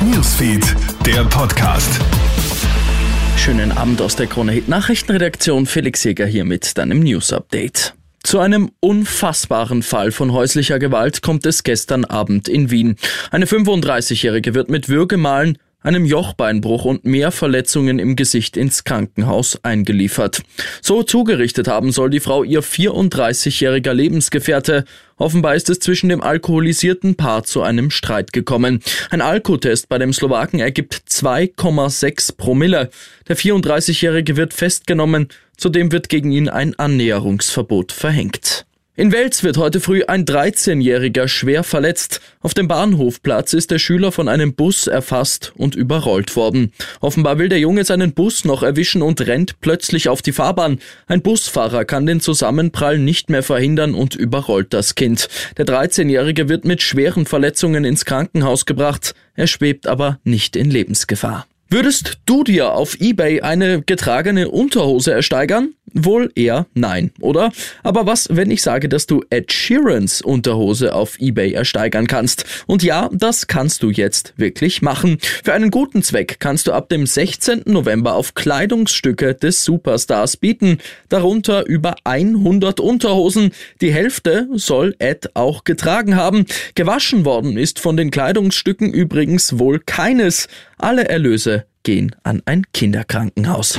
Newsfeed, der Podcast. Schönen Abend aus der Krone Hit Nachrichtenredaktion. Felix Jäger hier mit deinem News Update. Zu einem unfassbaren Fall von häuslicher Gewalt kommt es gestern Abend in Wien. Eine 35-Jährige wird mit Würgemalen einem Jochbeinbruch und mehr Verletzungen im Gesicht ins Krankenhaus eingeliefert. So zugerichtet haben soll die Frau ihr 34-jähriger Lebensgefährte. Offenbar ist es zwischen dem alkoholisierten Paar zu einem Streit gekommen. Ein Alkotest bei dem Slowaken ergibt 2,6 Promille. Der 34-jährige wird festgenommen. Zudem wird gegen ihn ein Annäherungsverbot verhängt. In Wels wird heute früh ein 13-Jähriger schwer verletzt. Auf dem Bahnhofplatz ist der Schüler von einem Bus erfasst und überrollt worden. Offenbar will der Junge seinen Bus noch erwischen und rennt plötzlich auf die Fahrbahn. Ein Busfahrer kann den Zusammenprall nicht mehr verhindern und überrollt das Kind. Der 13-Jährige wird mit schweren Verletzungen ins Krankenhaus gebracht. Er schwebt aber nicht in Lebensgefahr. Würdest du dir auf eBay eine getragene Unterhose ersteigern? Wohl eher nein, oder? Aber was, wenn ich sage, dass du Ed Sheerans Unterhose auf eBay ersteigern kannst? Und ja, das kannst du jetzt wirklich machen. Für einen guten Zweck kannst du ab dem 16. November auf Kleidungsstücke des Superstars bieten, darunter über 100 Unterhosen. Die Hälfte soll Ed auch getragen haben. Gewaschen worden ist von den Kleidungsstücken übrigens wohl keines. Alle Erlöse gehen an ein Kinderkrankenhaus.